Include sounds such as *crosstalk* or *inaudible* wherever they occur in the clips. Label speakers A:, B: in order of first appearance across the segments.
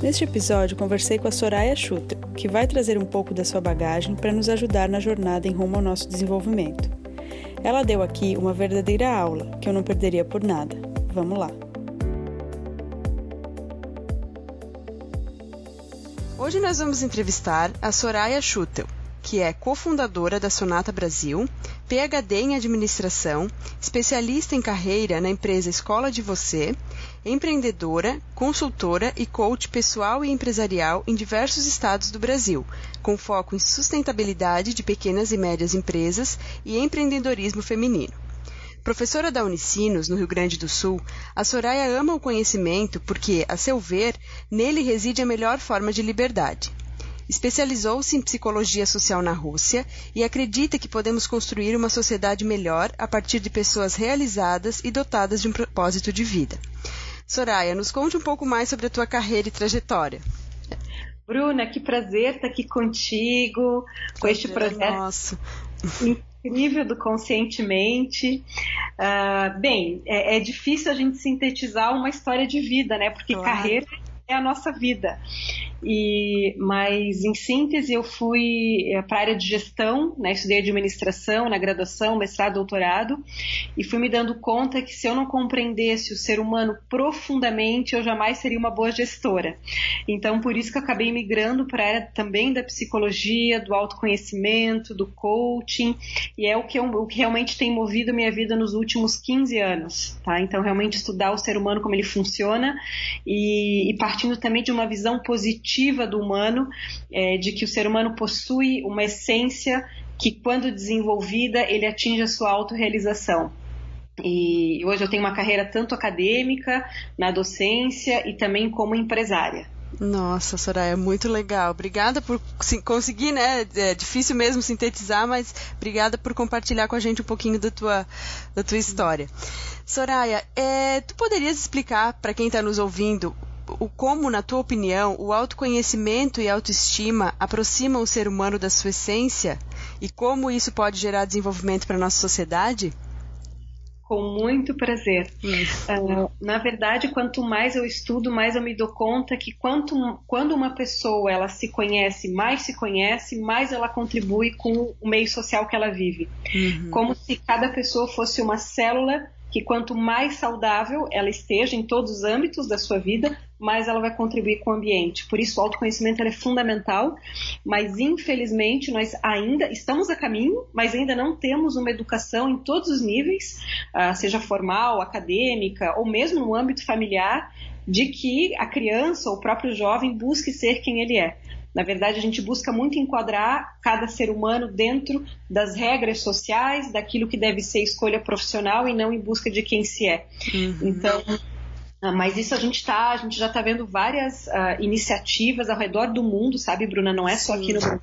A: Neste episódio, conversei com a Soraya Schutter, que vai trazer um pouco da sua bagagem para nos ajudar na jornada em rumo ao nosso desenvolvimento. Ela deu aqui uma verdadeira aula que eu não perderia por nada. Vamos lá! Hoje nós vamos entrevistar a Soraya Schutel, que é cofundadora da Sonata Brasil, PhD em administração, especialista em carreira na empresa Escola de Você, empreendedora, consultora e coach pessoal e empresarial em diversos estados do Brasil, com foco em sustentabilidade de pequenas e médias empresas e empreendedorismo feminino. Professora da Unicinos, no Rio Grande do Sul, a Soraya ama o conhecimento porque, a seu ver, nele reside a melhor forma de liberdade. Especializou-se em psicologia social na Rússia e acredita que podemos construir uma sociedade melhor a partir de pessoas realizadas e dotadas de um propósito de vida. Soraya, nos conte um pouco mais sobre a tua carreira e trajetória.
B: Bruna, que prazer estar aqui contigo, com prazer este projeto é nosso. incrível do Conscientemente. Uh, bem, é, é, difícil a gente sintetizar uma história de vida, né? Porque claro. carreira é a nossa vida. E, mas, em síntese, eu fui eh, para a área de gestão, né, estudei administração na graduação, mestrado, doutorado, e fui me dando conta que se eu não compreendesse o ser humano profundamente, eu jamais seria uma boa gestora. Então, por isso que eu acabei migrando para a área também da psicologia, do autoconhecimento, do coaching, e é o que, eu, o que realmente tem movido minha vida nos últimos 15 anos. Tá? Então, realmente estudar o ser humano, como ele funciona, e, e partindo também de uma visão positiva positiva do humano, é, de que o ser humano possui uma essência que, quando desenvolvida, ele atinge a sua autorrealização. E hoje eu tenho uma carreira tanto acadêmica, na docência e também como empresária.
A: Nossa, Soraya, muito legal. Obrigada por conseguir, né? É difícil mesmo sintetizar, mas obrigada por compartilhar com a gente um pouquinho da tua, da tua história. Soraya, é, tu poderias explicar para quem está nos ouvindo o como, na tua opinião, o autoconhecimento e a autoestima aproximam o ser humano da sua essência e como isso pode gerar desenvolvimento para a nossa sociedade?
B: Com muito prazer. Uh, na verdade, quanto mais eu estudo, mais eu me dou conta que quanto, quando uma pessoa ela se conhece, mais se conhece, mais ela contribui com o meio social que ela vive. Uhum. Como se cada pessoa fosse uma célula que quanto mais saudável ela esteja em todos os âmbitos da sua vida, mais ela vai contribuir com o ambiente. Por isso, o autoconhecimento é fundamental, mas infelizmente nós ainda estamos a caminho, mas ainda não temos uma educação em todos os níveis, uh, seja formal, acadêmica ou mesmo no âmbito familiar, de que a criança ou o próprio jovem busque ser quem ele é. Na verdade, a gente busca muito enquadrar cada ser humano dentro das regras sociais, daquilo que deve ser escolha profissional e não em busca de quem se é. Uhum. Então, ah, mas isso a gente tá, a gente já está vendo várias uh, iniciativas ao redor do mundo, sabe, Bruna? Não é só aqui no Brasil.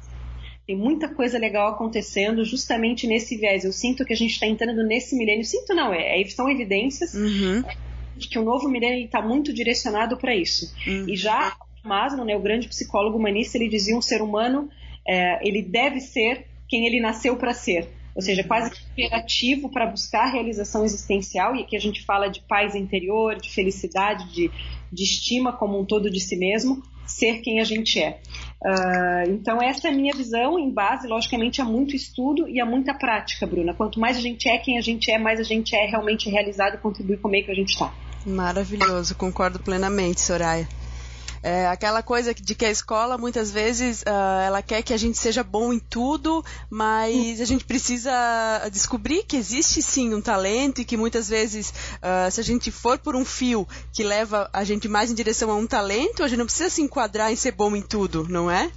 B: Tem muita coisa legal acontecendo justamente nesse viés. Eu sinto que a gente está entrando nesse milênio. Sinto não, é, é são evidências uhum. de que o novo milênio está muito direcionado para isso. Uhum. E já Maslow, né, o grande psicólogo humanista, ele dizia um ser humano, é, ele deve ser quem ele nasceu para ser ou seja, quase que imperativo para buscar realização existencial, e aqui a gente fala de paz interior, de felicidade, de, de estima como um todo de si mesmo, ser quem a gente é. Uh, então, essa é a minha visão, em base, logicamente, a muito estudo e a muita prática, Bruna. Quanto mais a gente é quem a gente é, mais a gente é realmente realizado e contribui com o meio que a gente está.
A: Maravilhoso, concordo plenamente, Soraya. É aquela coisa de que a escola muitas vezes uh, ela quer que a gente seja bom em tudo, mas a gente precisa descobrir que existe sim um talento e que muitas vezes uh, se a gente for por um fio que leva a gente mais em direção a um talento, a gente não precisa se enquadrar em ser bom em tudo, não é?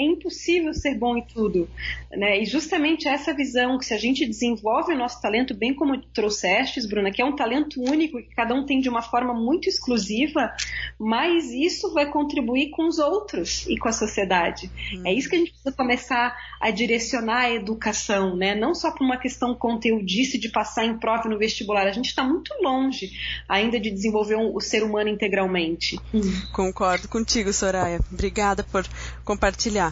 B: É impossível ser bom em tudo. Né? E justamente essa visão que se a gente desenvolve o nosso talento, bem como trouxestes, Bruna, que é um talento único que cada um tem de uma forma muito exclusiva, mas isso vai contribuir com os outros e com a sociedade. Hum. É isso que a gente precisa começar a direcionar a educação, né? não só por uma questão conteudista de passar em prova no vestibular. A gente está muito longe ainda de desenvolver um, o ser humano integralmente.
A: Hum. Concordo contigo, Soraya. Obrigada por compartilhar.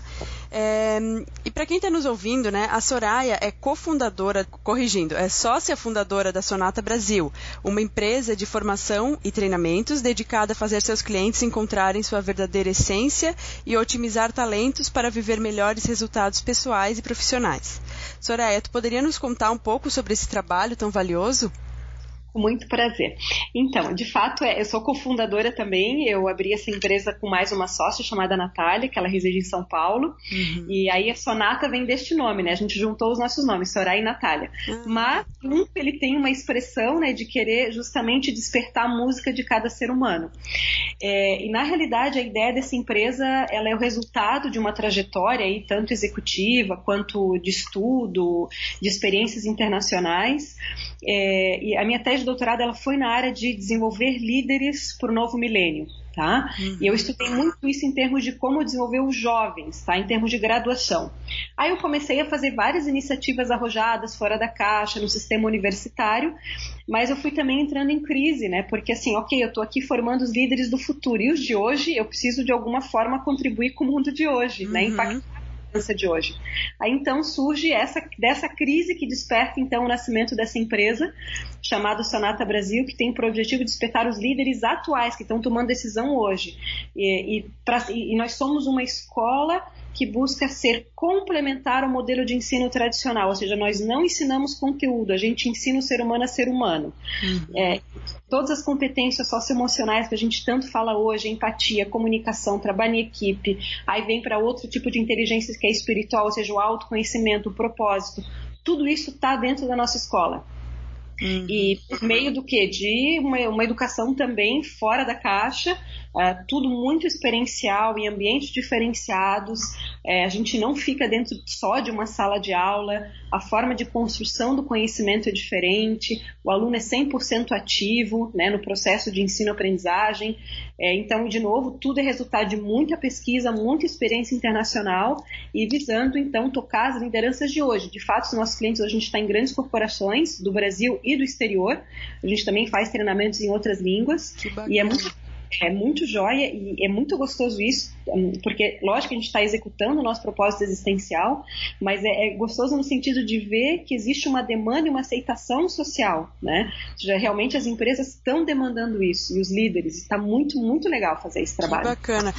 A: É, e para quem está nos ouvindo, né, a Soraya é cofundadora, corrigindo, é sócia fundadora da Sonata Brasil, uma empresa de formação e treinamentos dedicada a fazer seus clientes encontrarem sua verdadeira essência e otimizar talentos para viver melhores resultados pessoais e profissionais. Soraya, tu poderia nos contar um pouco sobre esse trabalho tão valioso?
B: Muito prazer. Então, de fato, é, eu sou cofundadora também. Eu abri essa empresa com mais uma sócia chamada Natália, que ela reside em São Paulo. Uhum. E aí a Sonata vem deste nome, né? A gente juntou os nossos nomes, Soraya e Natália. Uhum. Mas um, ele tem uma expressão, né, de querer justamente despertar a música de cada ser humano. É, e na realidade, a ideia dessa empresa, ela é o resultado de uma trajetória aí, tanto executiva quanto de estudo, de experiências internacionais. É, e a minha tese doutorado ela foi na área de desenvolver líderes para o novo milênio. Tá? Uhum. E eu estudei muito isso em termos de como desenvolver os jovens, tá? em termos de graduação. Aí eu comecei a fazer várias iniciativas arrojadas fora da caixa, no sistema universitário, mas eu fui também entrando em crise, né? Porque assim, ok, eu estou aqui formando os líderes do futuro, e os de hoje eu preciso de alguma forma contribuir com o mundo de hoje, né? uhum. né? Impactar de hoje. Aí então surge essa dessa crise que desperta então o nascimento dessa empresa chamada Sonata Brasil, que tem por objetivo despertar os líderes atuais que estão tomando decisão hoje. E, e, pra, e nós somos uma escola que busca ser complementar ao modelo de ensino tradicional, ou seja, nós não ensinamos conteúdo, a gente ensina o ser humano a ser humano. Uhum. É, todas as competências socioemocionais que a gente tanto fala hoje, empatia, comunicação, trabalho em equipe, aí vem para outro tipo de inteligência que é espiritual, ou seja, o autoconhecimento, o propósito, tudo isso está dentro da nossa escola. Uhum. E por meio do que? De uma, uma educação também fora da caixa, uh, tudo muito experiencial, em ambientes diferenciados. É, a gente não fica dentro só de uma sala de aula, a forma de construção do conhecimento é diferente, o aluno é 100% ativo né, no processo de ensino-aprendizagem. É, então, de novo, tudo é resultado de muita pesquisa, muita experiência internacional e visando, então, tocar as lideranças de hoje. De fato, os nossos clientes hoje a gente está em grandes corporações do Brasil e do exterior. A gente também faz treinamentos em outras línguas. E é muito é muito jóia e é muito gostoso isso, hum, porque, lógico, a gente está executando o nosso propósito existencial, mas é, é, gostoso no sentido de ver que existe uma demanda e uma aceitação social, né? Ou seja, realmente as empresas estão demandando isso e os líderes. Está muito, muito legal fazer esse trabalho.
A: Que bacana.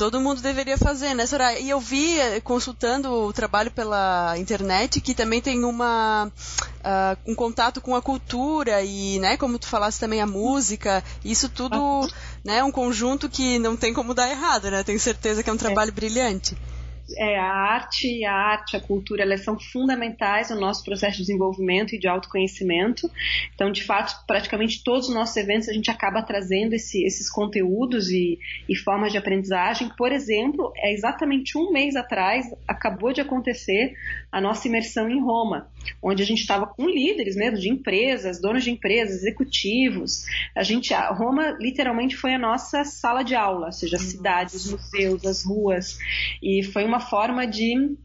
A: Todo mundo deveria fazer, né, Soraya? E eu vi, eh, consultando o trabalho pela internet, que também tem uma, uh, um contato com a cultura e, né, como tu falaste também, a música. Isso tudo, né, um conjunto que não tem como dar errado, né? Tenho certeza que é um trabalho é. brilhante
B: é, a arte, a arte, a cultura, elas são fundamentais no nosso processo de desenvolvimento e de autoconhecimento. Então, de fato, praticamente todos os nossos eventos a gente acaba trazendo esse, esses conteúdos e, e, formas de aprendizagem. Por exemplo, é exatamente um mês atrás acabou de acontecer a nossa imersão em Roma, onde a gente estava com líderes mesmo de empresas, donos de empresas, executivos. A gente, a Roma literalmente foi a nossa sala de aula, ou seja, as cidades, os museus, as ruas, e foi uma forma de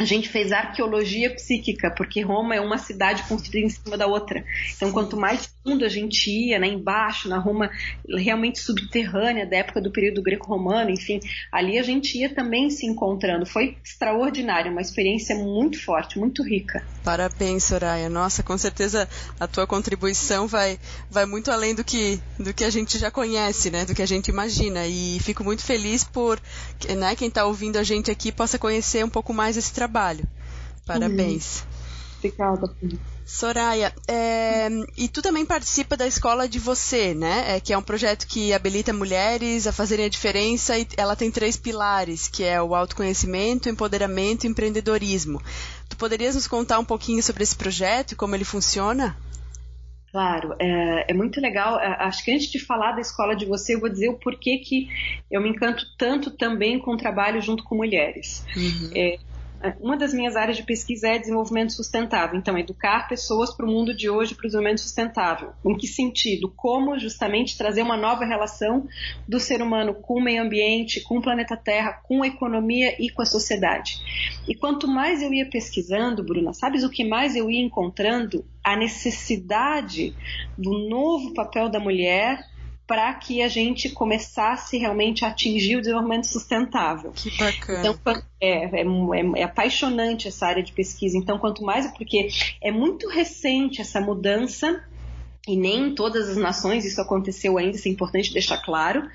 B: a gente fez arqueologia psíquica, porque Roma é uma cidade construída em cima da outra. Então, quanto mais fundo a gente ia, né, embaixo, na Roma realmente subterrânea, da época do período greco-romano, enfim, ali a gente ia também se encontrando. Foi extraordinário, uma experiência muito forte, muito rica.
A: Parabéns, Soraya. Nossa, com certeza a tua contribuição vai, vai muito além do que, do que a gente já conhece, né, do que a gente imagina. E fico muito feliz por né, quem está ouvindo a gente aqui possa conhecer um pouco mais esse trabalho. Parabéns. Uhum.
B: Obrigada.
A: Soraya, é, e tu também participa da Escola de Você, né? É, que é um projeto que habilita mulheres a fazerem a diferença e ela tem três pilares, que é o autoconhecimento, empoderamento e empreendedorismo. Tu poderias nos contar um pouquinho sobre esse projeto e como ele funciona?
B: Claro, é, é, muito legal. É, acho que antes de falar da escola de você, eu vou dizer o porquê que eu me encanto tanto também com o trabalho junto com mulheres. Uhum. É, uma das minhas áreas de pesquisa é desenvolvimento sustentável. Então, educar pessoas para o mundo de hoje para o desenvolvimento sustentável. Em que sentido? Como justamente trazer uma nova relação do ser humano com o meio ambiente, com o planeta Terra, com a economia e com a sociedade. E quanto mais eu ia pesquisando, Bruna, sabes o que mais eu ia encontrando? A necessidade do novo papel da mulher para que a gente começasse realmente a atingir o desenvolvimento sustentável.
A: Que bacana.
B: Então, é, é, é, é, apaixonante essa área de pesquisa. Então, quanto mais, porque é muito recente essa mudança e nem em todas as nações isso aconteceu ainda, isso é importante deixar claro.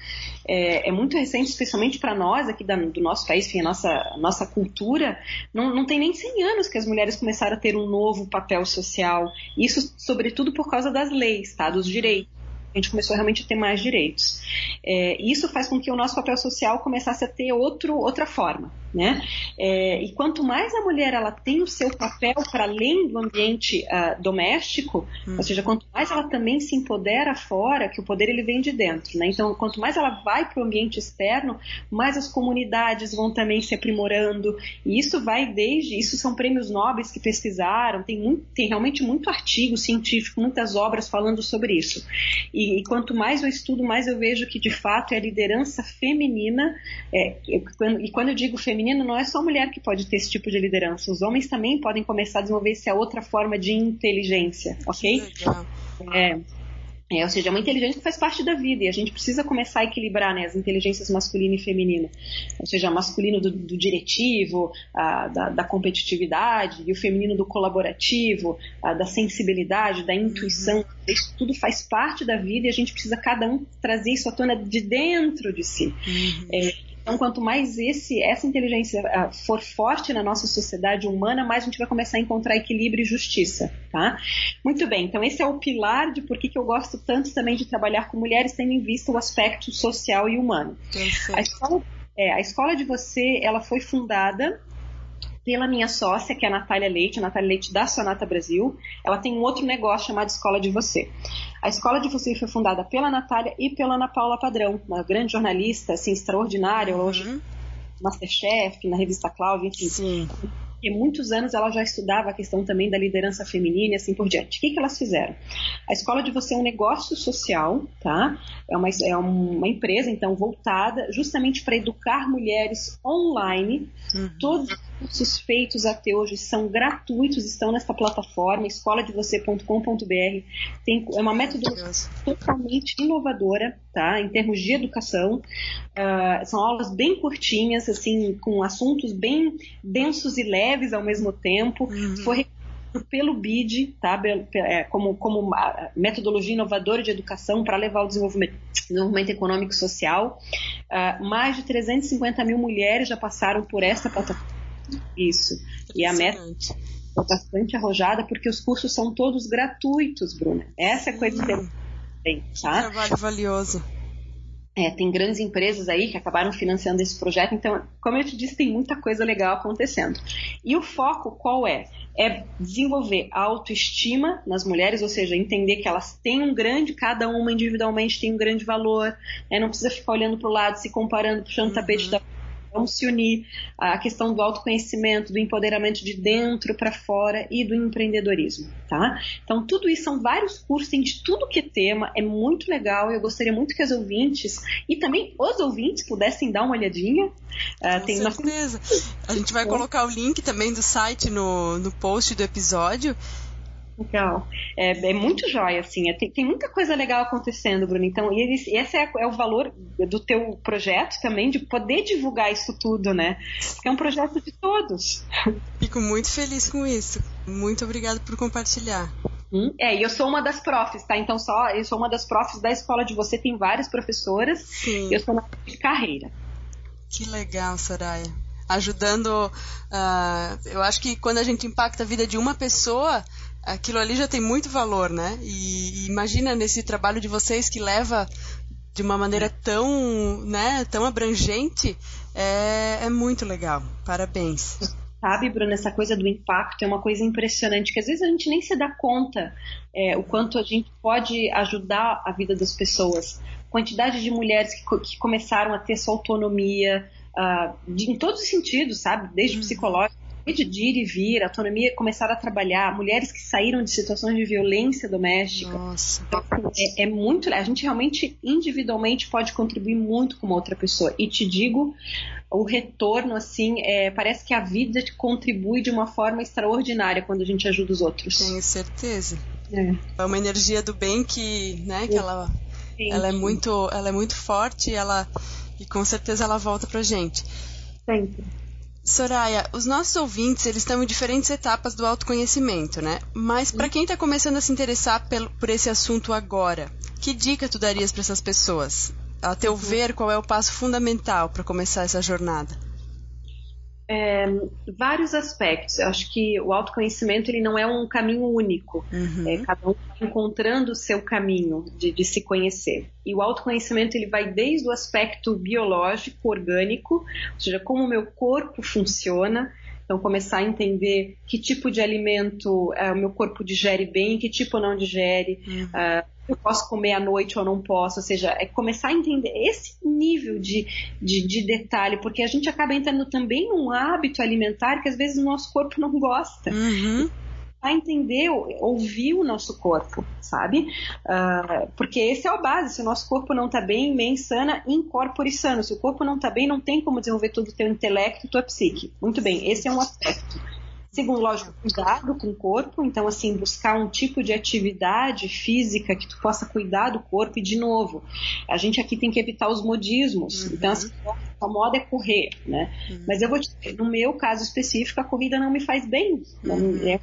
B: É, é muito recente, especialmente para nós aqui da, do nosso país, enfim, a nossa, nossa cultura, não, não tem nem 100 anos que as mulheres começaram a ter um novo papel social. Isso, sobretudo, por causa das leis, tá? dos direitos a gente começou realmente a ter mais direitos. É, isso faz com que o nosso papel social começasse a ter outro, outra forma. Né? É, e quanto mais a mulher ela tem o seu papel para além do ambiente uh, doméstico, hum. ou seja, quanto mais ela também se empodera fora, que o poder ele vem de dentro. Né? Então, quanto mais ela vai para o ambiente externo, mais as comunidades vão também se aprimorando. E isso vai desde. Isso são prêmios nobres que pesquisaram, tem, muito, tem realmente muito artigo científico, muitas obras falando sobre isso. E, e, quanto mais eu estudo, mais eu vejo que de fato é a liderança feminina. É, e quando eu digo feminina, feminino não é só a mulher que pode ter esse tipo de liderança. Os homens também podem começar a desenvolver essa outra forma de inteligência, ok? É, é, ou seja, é uma inteligência que faz parte da vida e a gente precisa começar a equilibrar né, as inteligências masculina e feminina. Ou seja, masculino do, do diretivo, a, da, da, competitividade, e o feminino do colaborativo, a, da sensibilidade, da intuição. Uhum. Isso tudo faz parte da vida e a gente precisa cada um trazer isso à tona de dentro de si. Uhum. É, então, quanto mais esse, essa inteligência uh, for forte na nossa sociedade humana, mais a gente vai começar a encontrar equilíbrio e justiça, tá? Muito bem, então esse é o pilar de por que, que eu gosto tanto também de trabalhar com mulheres, tendo em vista o aspecto social e humano. A escola, é, a escola de você, ela foi fundada pela minha sócia, que é a Natália Leite, a Natália Leite da Sonata Brasil. Ela tem um outro negócio chamado Escola de Você. A Escola de Você foi fundada pela Natália e pela Ana Paula Padrão, uma grande jornalista, assim, extraordinária, uhum. hoje Masterchef, na revista Cláudia, enfim. Sim porque muitos anos ela já estudava a questão também da liderança feminina e assim por diante. O que, que elas fizeram? A escola de você é um negócio social, tá? É uma, é uma empresa, então, voltada justamente para educar mulheres online. Uhum. Todos feitos até hoje são gratuitos, estão nessa plataforma, escoladevocê.com.br. Tem, é uma metodologia totalmente inovadora, tá? Em termos de educação. Uh, são aulas bem curtinhas, assim, com assuntos bem densos e leves ao mesmo tempo. Uhum. Foi pelo BID, tá? É, como, como metodologia inovadora de educação para levar o desenvolvimento, desenvolvimento econômico e social. Uh, mais de 350 mil mulheres já passaram por essa plataforma. Isso. E a meta é bastante arrojada porque os cursos são todos gratuitos, Bruna. Essa é a coisa que tem, tá?
A: Trabalho valioso.
B: É, tem grandes empresas aí que acabaram financiando esse projeto, então, como eu te disse, tem muita coisa legal acontecendo. E o foco qual é? É desenvolver a autoestima nas mulheres, ou seja, entender que elas têm um grande, cada uma individualmente tem um grande valor, né? não precisa ficar olhando para o lado, se comparando, puxando o uhum. tapete da Vamos se unir à questão do autoconhecimento, do empoderamento de dentro para fora e do empreendedorismo, tá? Então, tudo isso são vários cursos, tem de tudo que é tema, é muito legal. Eu gostaria muito que as ouvintes e também os ouvintes pudessem dar uma olhadinha.
A: Uh, tem certeza. Uma... A gente vai colocar o link também do site no, no post do episódio.
B: Legal. É, é, muito jóia, assim. É, tem, tem, muita coisa legal acontecendo, Bruno. Então, e esse é, é, o valor do teu projeto também, de poder divulgar isso tudo, né? Porque é um projeto de todos.
A: Fico muito feliz com isso. Muito obrigada por compartilhar.
B: Hum? É, e eu sou uma das profs, tá? Então, só eu sou uma das profs da escola de você, tem várias professoras. Sim. Eu sou na de carreira.
A: Que legal, Soraya ajudando. Uh, eu acho que quando a gente impacta a vida de uma pessoa, aquilo ali já tem muito valor, né? E, e imagina nesse trabalho de vocês que leva de uma maneira tão, né, tão abrangente, é, é muito legal. Parabéns.
B: Sabe, Bruno, essa coisa do impacto é uma coisa impressionante, que às vezes a gente nem se dá conta é, o quanto a gente pode ajudar a vida das pessoas. Quantidade de mulheres que, que começaram a ter sua autonomia, uh, de, em todos os sentidos, sabe? Desde uhum. psicológico de ir e vir, autonomia, começar a trabalhar, mulheres que saíram de situações de violência doméstica. Nossa. Então, é, é, muito. A gente realmente, individualmente, pode contribuir muito com uma outra pessoa. E te digo, o retorno, assim, é, parece que a vida contribui de uma forma extraordinária quando a gente ajuda os outros.
A: Tenho certeza. É, é uma energia do bem que, né, que ela ela é muito, ela é muito forte, ela e com certeza ela volta pra gente.
B: Sempre.
A: Soraya, os nossos ouvintes eles estão em diferentes etapas do autoconhecimento, né? Mas para quem está começando a se interessar por, esse assunto agora, que dica tu darias para essas pessoas? A teu ver, qual é o passo fundamental para começar essa jornada?
B: É, vários aspectos. Eu acho que o autoconhecimento ele não é um caminho único. Uhum. É, cada um vai encontrando o seu caminho de, de, se conhecer. E o autoconhecimento ele vai desde o aspecto biológico, orgânico, ou seja, como o meu corpo funciona. Então, começar a entender que tipo de alimento é, o meu corpo digere bem, que tipo não digere. Uhum. Uh, eu posso comer à noite ou não posso, ou seja, é começar a entender esse nível de, de, de, detalhe, porque a gente acaba entrando também num hábito alimentar que às vezes o nosso corpo não gosta.
A: Uhum.
B: A entender, ouvir o nosso corpo, sabe? Uh, porque esse é o base. Se o nosso corpo não está bem, mente sana, incorpore sano. Se o corpo não está bem, não tem como desenvolver todo o teu intelecto e tua psique. Muito bem, esse é um aspecto. Segundo, lógico, cuidado com o corpo, então assim, buscar um tipo de atividade física que tu possa cuidar do corpo e de novo, a gente aqui tem que evitar os modismos. Uhum. Então, assim, a moda é correr, né? Uhum. Mas eu vou te dizer, no meu caso específico, a corrida não me faz bem, não uhum. é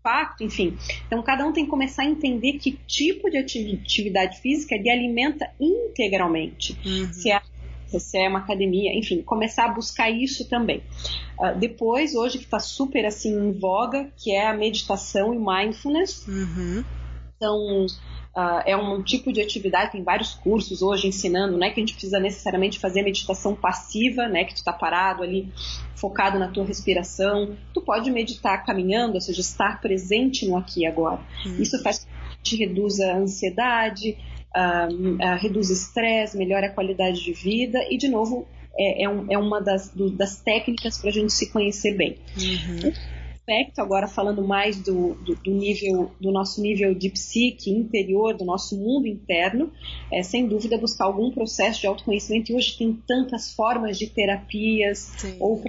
B: impacto, enfim. Então, cada um tem que começar a entender que tipo de atividade física lhe alimenta integralmente. Uhum. Se é se é uma academia, enfim, começar a buscar isso também. Uh, depois, hoje que está super assim em voga, que é a meditação e mindfulness.
A: Uhum.
B: Então, uh, é um tipo de atividade, tem vários cursos hoje ensinando, não é que a gente precisa necessariamente fazer meditação passiva, né, que tu está parado ali, focado na tua respiração. Tu pode meditar caminhando, ou seja, estar presente no aqui e agora. Uhum. Isso faz com que a gente reduza a ansiedade, uh, reduz estresse, melhora a qualidade de vida e, de novo, é, é, um, é uma das, do, das técnicas para a gente se conhecer bem.
A: Uhum.
B: Aspecto, agora falando mais do, do, do, nível do nosso nível de psique interior, do nosso mundo interno, é sem dúvida buscar algum processo de autoconhecimento. E hoje tem tantas formas de terapias Sim. ou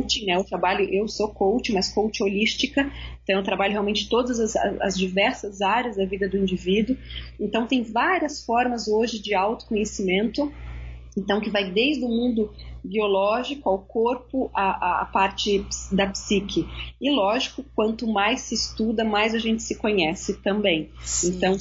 B: coaching, né? Eu trabalho, eu sou coach, mas coach holística, então eu trabalho realmente todas as, as diversas áreas da vida do indivíduo. Então tem várias formas hoje de autoconhecimento, então que vai desde o mundo biológico ao corpo, a, a, parte da psique. E lógico, quanto mais se estuda, mais a gente se conhece também.
A: Sim.
B: Então,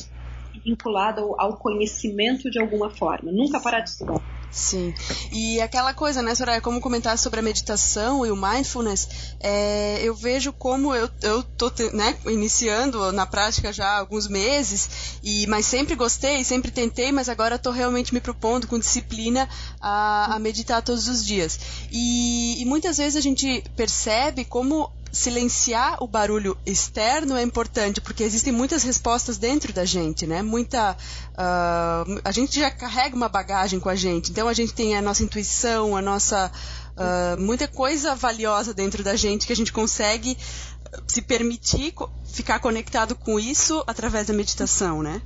B: vinculado ao, ao conhecimento de alguma forma. Nunca parar de estudar.
A: Sim. E aquela coisa, né, Soraya, como comentar sobre a meditação e o mindfulness, é, eu vejo como eu, eu tô né, iniciando na prática já há alguns meses, e, mas sempre gostei, sempre tentei, mas agora estou realmente me propondo com disciplina a, a meditar todos os dias. E, e muitas vezes a gente percebe como silenciar o barulho externo é importante, porque existem muitas respostas dentro da gente, né? Muita. Uh, a gente já carrega uma bagagem com a gente, então a gente tem a nossa intuição, a nossa. Uh, muita coisa valiosa dentro da gente que a gente consegue se permitir ficar conectado com isso através da meditação, né?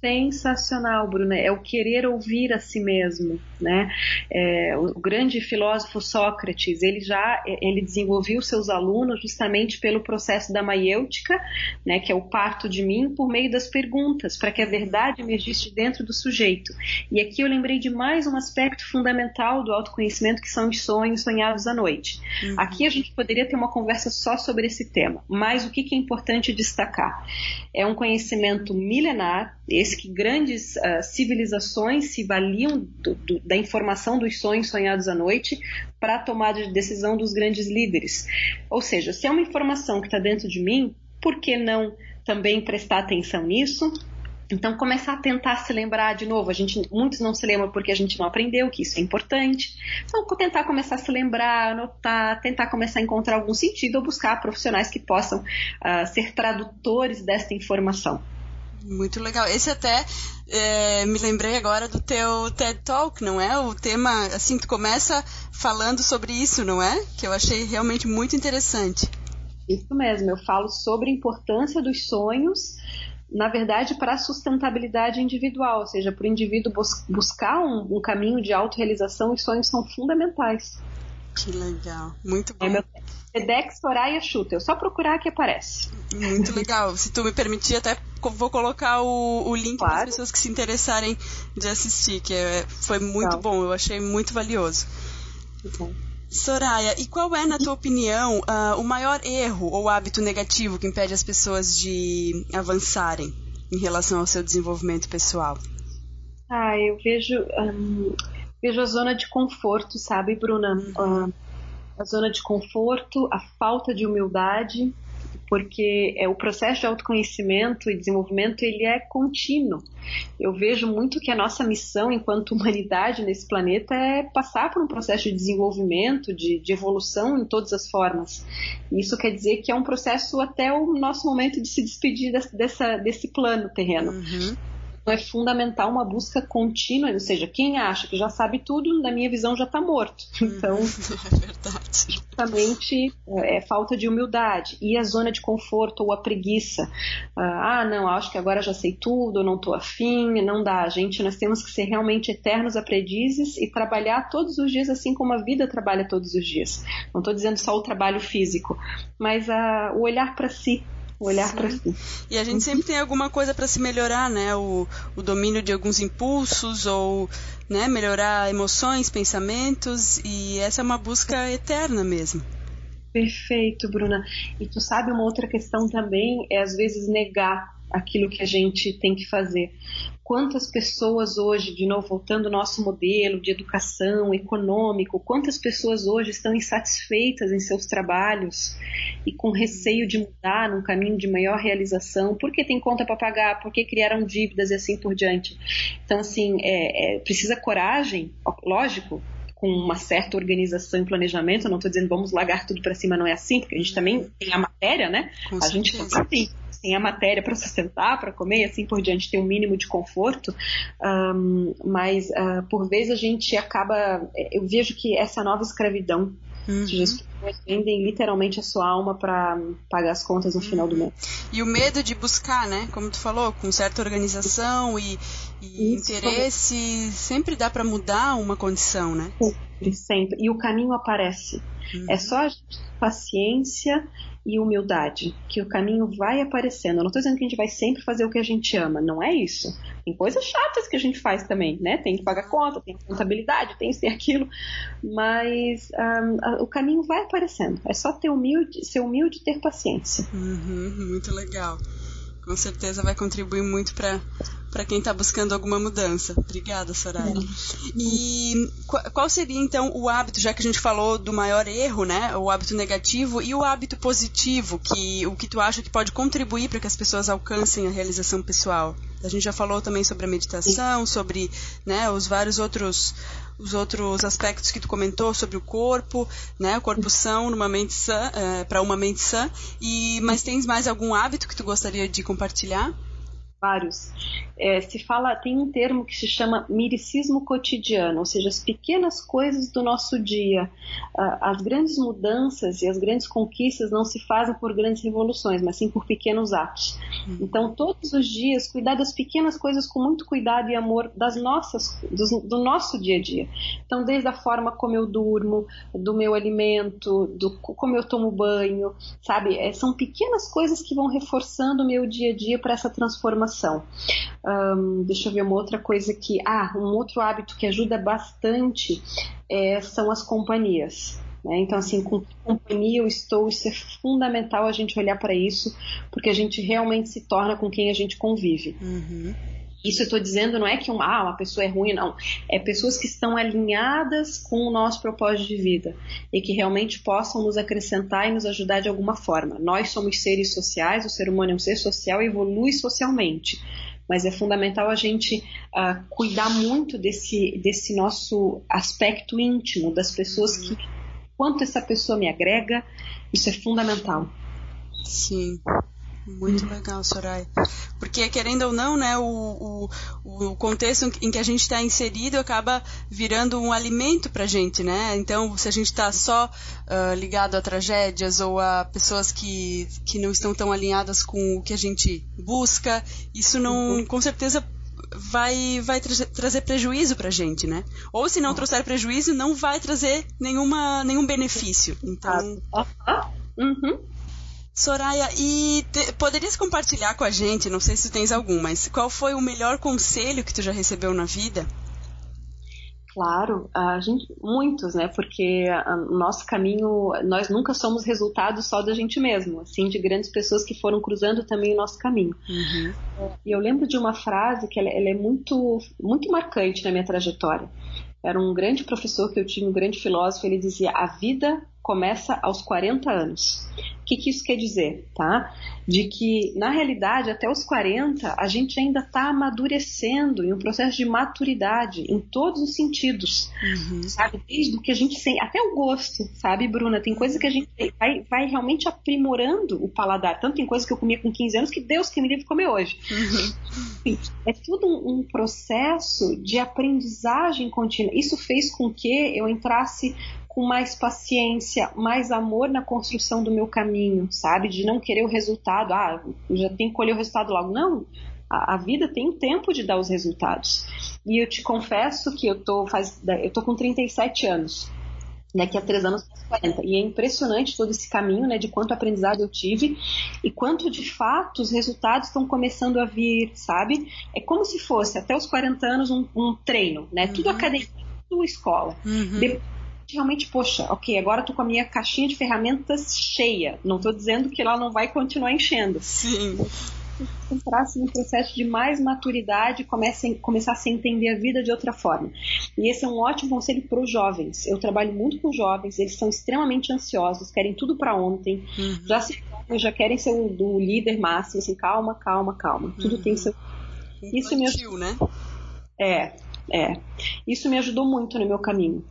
B: sensacional, Bruna, é o querer ouvir a si mesmo, né? É, o grande filósofo Sócrates, ele já ele desenvolveu seus alunos justamente pelo processo da maiêutica, né, que é o parto de mim, por meio das perguntas, para que a verdade emergisse dentro do sujeito. E aqui eu lembrei de mais um aspecto fundamental do autoconhecimento, que são os sonhos sonhados à noite. Uhum. Aqui a gente poderia ter uma conversa só sobre esse tema, mas o que, que é importante destacar? É um conhecimento milenar, esse que grandes uh, civilizações se valiam do, do, da informação dos sonhos sonhados à noite para a tomada de decisão dos grandes líderes. Ou seja, se é uma informação que está dentro de mim, por que não também prestar atenção nisso? Então, começar a tentar se lembrar de novo. A gente, muitos não se lembram porque a gente não aprendeu que isso é importante. Então, tentar começar a se lembrar, anotar, tentar começar a encontrar algum sentido ou buscar profissionais que possam uh, ser tradutores desta informação.
A: Muito legal. Esse até é, me lembrei agora do teu TED Talk, não é? O tema, assim, tu começa falando sobre isso, não é? Que eu achei realmente muito interessante.
B: Isso mesmo, eu falo sobre a importância dos sonhos, na verdade, para a sustentabilidade individual, ou seja, para o indivíduo bus buscar um, um caminho de autorrealização, os sonhos são fundamentais.
A: Que legal, muito bom.
B: É meu TEDx Soraya Schutel, só procurar que aparece.
A: Muito legal. Se tu me permitir, até vou colocar o, o link claro. para as pessoas que se interessarem de assistir, que é, foi muito bom, eu achei muito valioso. Uhum. Soraya, e qual é, na tua opinião, uh, o maior erro ou hábito negativo que impede as pessoas de avançarem em relação ao seu desenvolvimento pessoal?
B: Ah, eu vejo, um, vejo a zona de conforto, sabe, Bruna? Uhum. Uh, a zona de conforto, a falta de humildade, porque é o processo de autoconhecimento e desenvolvimento ele é contínuo. Eu vejo muito que a nossa missão enquanto humanidade nesse planeta é passar por um processo de desenvolvimento, de, de evolução em todas as formas. Isso quer dizer que é um processo até o nosso momento de se despedir dessa, desse plano terreno. Uhum. Então é fundamental uma busca contínua, ou seja, quem acha que já sabe tudo, na minha visão, já está morto. Então, *laughs* é verdade. justamente é, é falta de humildade. E a zona de conforto ou a preguiça. Ah, não, acho que agora já sei tudo, não estou afim, não dá. Gente, nós temos que ser realmente eternos aprendizes e trabalhar todos os dias assim como a vida trabalha todos os dias. Não estou dizendo só o trabalho físico, mas a, o olhar para si olhar para si.
A: E a gente sempre tem alguma coisa para se melhorar, né? O, o domínio de alguns impulsos ou né, melhorar emoções, pensamentos e essa é uma busca eterna mesmo.
B: Perfeito, Bruna. E tu sabe uma outra questão também é às vezes negar aquilo que a gente tem que fazer. Quantas pessoas hoje, de novo voltando ao nosso modelo de educação econômico, quantas pessoas hoje estão insatisfeitas em seus trabalhos e com receio de mudar num caminho de maior realização, porque tem conta para pagar, porque criaram dívidas e assim por diante. Então, assim, é, é, precisa coragem, lógico, com uma certa organização e planejamento. Eu não estou dizendo vamos largar tudo para cima, não é assim, porque a gente também tem a matéria, né? Com a certeza. gente tem tem a matéria para sustentar, para comer e assim por diante, tem um mínimo de conforto, um, mas uh, por vezes a gente acaba. Eu vejo que essa nova escravidão Uhum. As pessoas vendem literalmente a sua alma para pagar as contas no uhum. final do mês.
A: E o medo de buscar, né? Como tu falou, com certa organização e, e interesse, sempre dá para mudar uma condição, né?
B: Sempre, sempre. E o caminho aparece. Uhum. É só a gente paciência e humildade, que o caminho vai aparecendo. Eu não estou dizendo que a gente vai sempre fazer o que a gente ama, não é isso. Tem coisas chatas que a gente faz também, né? Tem que pagar conta, tem contabilidade, tem isso e aquilo, mas um, o caminho vai aparecendo. É só ter humilde, ser humilde e ter paciência.
A: Uhum, muito legal. Com certeza vai contribuir muito para para quem está buscando alguma mudança. Obrigada, Soraya. E qual seria então o hábito, já que a gente falou do maior erro, né, o hábito negativo e o hábito positivo, que o que tu acha que pode contribuir para que as pessoas alcancem a realização pessoal? A gente já falou também sobre a meditação, sobre né, os vários outros os outros aspectos que tu comentou sobre o corpo, né, o corpo são numa mente sã, é, para uma mente sã. E mas tens mais algum hábito que tu gostaria de compartilhar?
B: vários. É, se fala, tem um termo que se chama miricismo cotidiano, ou seja, as pequenas coisas do nosso dia. As grandes mudanças e as grandes conquistas não se fazem por grandes revoluções, mas sim por pequenos atos. Então, todos os dias, cuidar das pequenas coisas com muito cuidado e amor das nossas, do, do nosso dia a dia. Então, desde a forma como eu durmo, do meu alimento, do como eu tomo banho, sabe? É, são pequenas coisas que vão reforçando o meu dia a dia para essa transformação informação. Um, deixa eu ver uma outra coisa aqui. Ah, um outro hábito que ajuda bastante é, são as companhias. Né? Então, assim, com que companhia eu estou, isso é fundamental a gente olhar para isso, porque a gente realmente se torna com quem a gente convive. Uhum. Isso eu estou dizendo não é que uma, ah, uma pessoa é ruim, não. É pessoas que estão alinhadas com o nosso propósito de vida e que realmente possam nos acrescentar e nos ajudar de alguma forma. Nós somos seres sociais, o ser humano é um ser social e evolui socialmente. Mas é fundamental a gente uh, cuidar muito desse, desse nosso aspecto íntimo, das pessoas que. Quanto essa pessoa me agrega, isso é fundamental.
A: Sim. Muito legal, Soraya. Porque, querendo ou não, né, o, o, o contexto em que a gente está inserido acaba virando um alimento para a gente, né? Então, se a gente está só uh, ligado a tragédias ou a pessoas que, que não estão tão alinhadas com o que a gente busca, isso não, uhum. com certeza, vai, vai tra trazer prejuízo pra gente, né? Ou se não trouxer prejuízo, não vai trazer nenhuma, nenhum benefício. Então. Uhum. Soraya, e te, poderias compartilhar com a gente, não sei se tens algum, mas qual foi o melhor conselho que tu já recebeu na vida?
B: Claro, a gente, muitos, né? Porque o nosso caminho, nós nunca somos resultado só da gente mesmo, assim, de grandes pessoas que foram cruzando também o nosso caminho. Uhum. E eu lembro de uma frase que ela, ela, é muito, muito marcante na minha trajetória. Era um grande professor que eu tinha, um grande filósofo, ele dizia: a vida começa aos 40 anos. O que, que isso quer dizer, tá? De que, na realidade, até os 40, a gente ainda está amadurecendo em um processo de maturidade em todos os sentidos, uhum. sabe? Desde o que a gente sente, até o gosto, sabe, Bruna? Tem coisa que a gente vai, vai realmente aprimorando o paladar. Tanto tem coisa que eu comia com 15 anos que Deus que me livre comer hoje. Uhum. É tudo um, um processo de aprendizagem contínua. Isso fez com que eu entrasse com mais paciência, mais amor na construção do meu caminho, sabe? De não querer o resultado, ah, já tenho que colher o resultado logo. Não, a, a vida tem o tempo de dar os resultados. E eu te confesso que eu tô, faz, eu tô com 37 anos. Daqui a três anos, 40. E é impressionante todo esse caminho, né, de quanto aprendizado eu tive e quanto de fato os resultados estão começando a vir, sabe? É como se fosse até os 40 anos um, um treino, né? Uhum. Tudo academia, tudo escola. Uhum. Depois realmente, poxa, ok, agora tô com a minha caixinha de ferramentas cheia. Não estou dizendo que ela não vai continuar enchendo.
A: Sim.
B: Entrar assim, um processo de mais maturidade e começar a se entender a vida de outra forma. E esse é um ótimo conselho para os jovens. Eu trabalho muito com jovens, eles são extremamente ansiosos, querem tudo para ontem, uhum. já se já querem ser o, o, líder máximo, assim, calma, calma, calma. Tudo uhum. tem seu.
A: Isso me ajudou. né?
B: É, é. Isso me ajudou muito no meu caminho.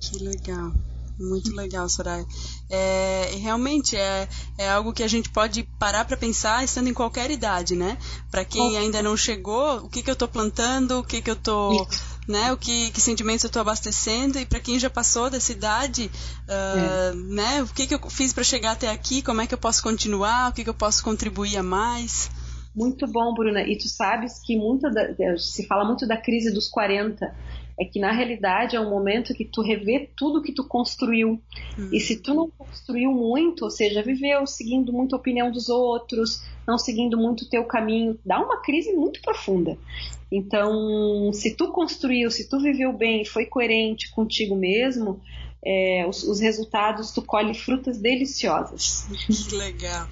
A: Que legal. Muito legal, Soraya. É, realmente é, é algo que a gente pode parar para pensar estando em qualquer idade, né? Para quem ainda não chegou, o que, que eu estou plantando, o que, que eu estou. Né, o que, que sentimentos eu estou abastecendo e para quem já passou dessa idade, uh, é. né, o que, que eu fiz para chegar até aqui, como é que eu posso continuar, o que, que eu posso contribuir a mais.
B: Muito bom, Bruna. E tu sabes que muita da, se fala muito da crise dos 40 é que na realidade é um momento que tu revê tudo que tu construiu. Uhum. E se tu não construiu muito, ou seja, viveu seguindo muito a opinião dos outros, não seguindo muito o teu caminho, dá uma crise muito profunda. Então, se tu construiu, se tu viveu bem, foi coerente contigo mesmo, é, os, os, resultados, tu colhe frutas deliciosas.
A: Que legal.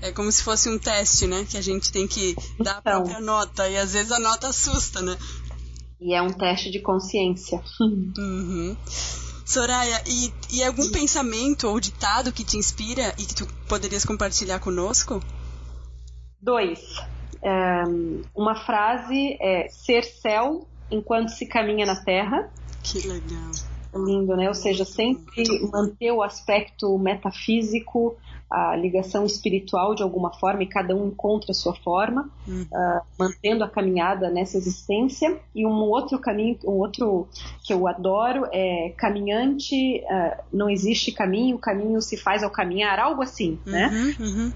A: É como se fosse um teste, né? Que a gente tem que dar então, a própria nota. E às vezes a nota assusta, né?
B: E é um teste de consciência.
A: Uhum. Soraya, e, e algum Sim. pensamento ou ditado que te inspira e que tu poderias compartilhar conosco?
B: Dois. É, uma frase é ser céu enquanto se caminha na terra.
A: Que legal.
B: Lindo, né? Ou seja, sempre manter o aspecto metafísico, a ligação espiritual de alguma forma e cada um encontra a sua forma, uhum. uh, mantendo a caminhada nessa existência. E um outro caminho, um outro que eu adoro é caminhante, uh, não existe caminho, o caminho se faz ao caminhar, algo assim, né? uhum, né? Uhum.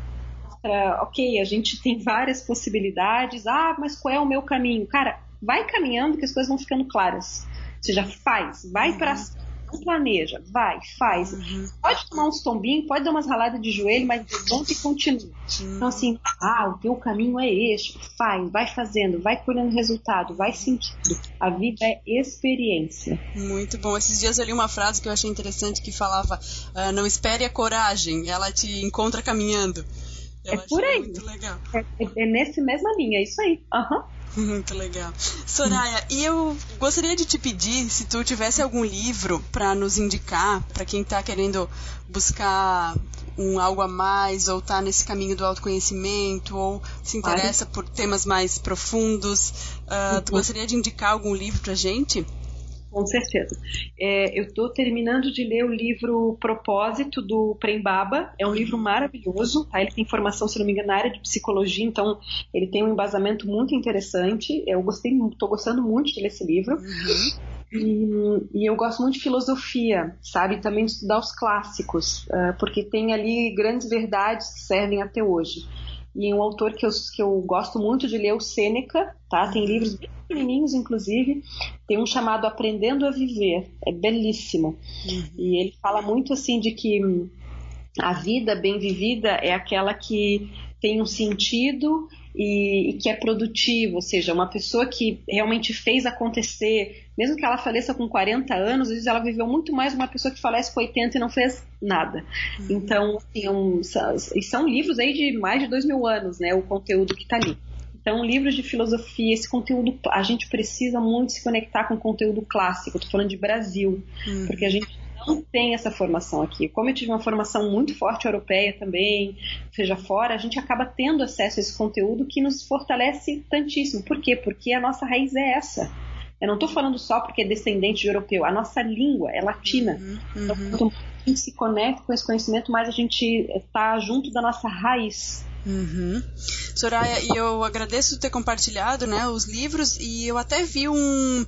B: Uh, ok, a gente tem várias possibilidades. Ah, mas qual é o meu caminho? Cara, vai caminhando que as coisas vão ficando claras. Ou seja, faz, vai uhum. para não planeja, vai, faz. Uhum. Pode tomar uns tombinhos, pode dar umas raladas de joelho, mas levanta e continua. Uhum. Então, assim, ah, o teu caminho é este, faz, vai fazendo, vai colhendo resultado, vai sentindo. A vida é experiência.
A: Muito bom. Esses dias eu li uma frase que eu achei interessante que falava: uh, não espere a coragem, ela te encontra caminhando.
B: Eu é por aí.
A: Muito legal.
B: É, é, nesse mesma linha, é isso aí. Aham. Uhum. *laughs*
A: Muito legal. Soraya, e eu gostaria de te pedir se tu tivesse algum livro para nos indicar, para quem está querendo buscar um algo a mais, ou está nesse caminho do autoconhecimento, ou se interessa por temas mais profundos. Uh, tu uhum. gostaria de indicar algum livro para gente?
B: Com certeza. É, eu estou terminando de ler o livro Propósito do Prembaba. É um livro maravilhoso. Tá? Ele tem formação, se não me engano, na área de psicologia, então ele tem um embasamento muito interessante. Eu gostei, estou gostando muito de ler esse livro. Uhum. E, e, eu gosto muito de filosofia, sabe? Também de estudar os clássicos, uh, porque tem ali grandes verdades que servem até hoje. E um autor que eu, que eu gosto muito de ler, o Sêneca, tá? Tem livros bem pequenininhos, inclusive. Tem um chamado Aprendendo a Viver, é belíssimo. Uhum. E ele fala muito assim de que a vida bem vivida é aquela que tem um sentido e, e, que é produtivo, ou seja, uma pessoa que realmente fez acontecer, mesmo que ela faleça com 40 anos, às vezes ela viveu muito mais uma pessoa que falece com 80 e não fez nada. Uhum. Então, assim, um, e são livros aí de mais de dois mil anos, né, o conteúdo que está ali. Então, livros de filosofia, esse conteúdo, a gente precisa muito se conectar com o conteúdo clássico. Estou falando de Brasil, uhum. porque a gente não tem essa formação aqui. Como eu tive uma formação muito forte europeia também, seja fora, a gente acaba tendo acesso a esse conteúdo que nos fortalece tantíssimo. Por quê? Porque a nossa raiz é essa. Eu não estou falando só porque é descendente de europeu. A nossa língua é latina. Uhum, então, uhum. Então, quanto mais a gente se conecta com esse conhecimento, mais a gente está junto da nossa raiz.
A: Uhum. Soraya, e eu agradeço ter compartilhado né, os livros e eu até vi um,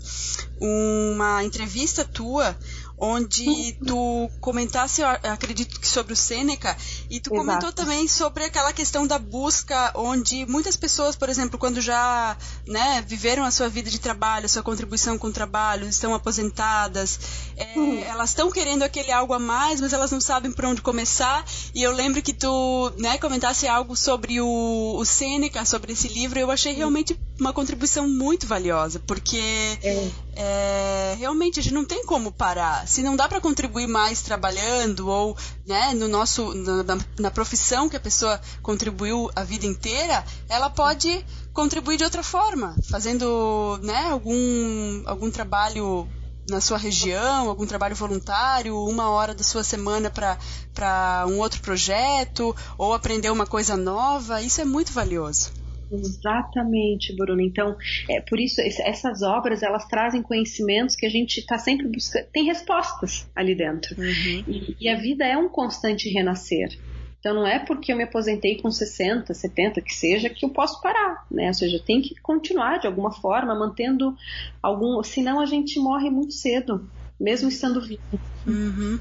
A: uma entrevista tua onde tu comentasse, acredito que sobre o Sêneca, e tu Exato. comentou também sobre aquela questão da busca, onde muitas pessoas, por exemplo, quando já né, viveram a sua vida de trabalho, a sua contribuição com o trabalho, estão aposentadas, é, hum. elas estão querendo aquele algo a mais, mas elas não sabem por onde começar, e eu lembro que tu né, comentasse algo sobre o, o Sêneca, sobre esse livro, eu achei realmente uma contribuição muito valiosa, porque é. É, realmente a gente não tem como parar se não dá para contribuir mais trabalhando ou né, no nosso na, na, profissão que a pessoa contribuiu a vida inteira, ela pode contribuir de outra forma, fazendo né, algum, algum trabalho na sua região, algum trabalho voluntário, uma hora da sua semana para um outro projeto, ou aprender uma coisa nova, isso é muito valioso.
B: Exatamente, Bruno. Então, é por isso essas obras elas trazem conhecimentos que a gente está sempre buscando. Tem respostas ali dentro. Uhum. E, e, a vida é um constante renascer. Então, não é porque eu me aposentei com 60, 70, que seja, que eu posso parar, né? Ou seja, tem que continuar de alguma forma, mantendo algum. Senão a gente morre muito cedo, mesmo estando vivo.
A: Uhum.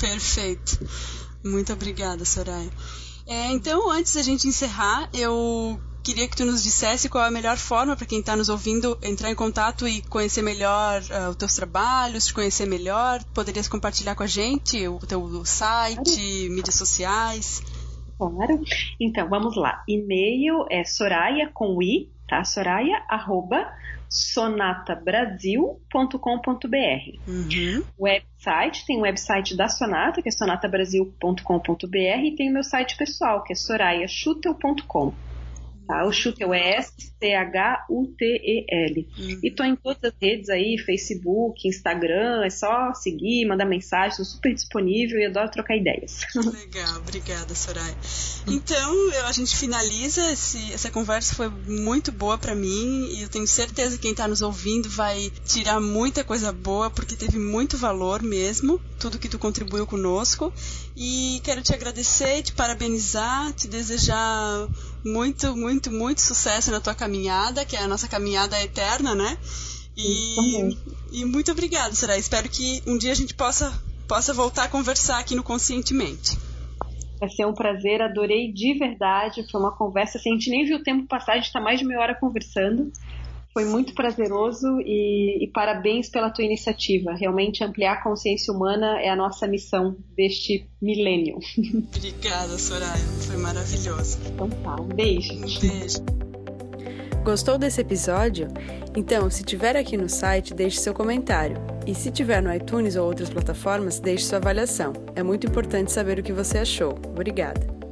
A: Perfeito. Muito obrigada, Soraya. É, então, antes da gente encerrar, eu queria que tu nos dissesse qual é a melhor forma para quem está nos ouvindo entrar em contato e conhecer melhor uh, os teus trabalhos, te conhecer melhor. Poderias compartilhar com a gente o teu site, mídias sociais?
B: Claro. Então, vamos lá. E-mail é soraya com i, tá? Soraya, arroba, sonatabrasil.com.br. Uhum. Website, tem o website da Sonata, que é sonatabrasil.com.br, e tem o meu site pessoal, que é sorayaschutel.com. Tá? O Chutel é S-C-H-U-T-E-L. Uhum. E tô em todas as redes aí, Facebook, Instagram, é só seguir, mandar mensagem, sou super disponível e adoro trocar ideias. *laughs*
A: Legal, obrigada, Soraya. Então, a gente finaliza, esse, essa conversa foi muito boa para mim e eu tenho certeza que quem está nos ouvindo vai tirar muita coisa boa, porque teve muito valor mesmo, tudo que tu contribuiu conosco. E quero te agradecer, te parabenizar, te desejar muito, muito, muito sucesso na tua caminhada, que é a nossa caminhada eterna, né? E, e muito obrigada, Sarah. Espero que um dia a gente possa, possa voltar a conversar aqui no Conscientemente.
B: Vai ser um prazer, adorei de verdade. Foi uma conversa assim, a gente nem viu o tempo passar, a gente está mais de meia hora conversando. Foi muito prazeroso e, e, parabéns pela tua iniciativa. Realmente ampliar a consciência humana é a nossa missão deste milênio. *laughs*
A: Obrigada, Soraya. Foi maravilhoso.
B: Então tá, um beijo.
A: Um beijo.
C: Gostou desse episódio? Então, se tiver aqui no site, deixe seu comentário. E se tiver no iTunes ou outras plataformas, deixe sua avaliação. É muito importante saber o que você achou. Obrigada.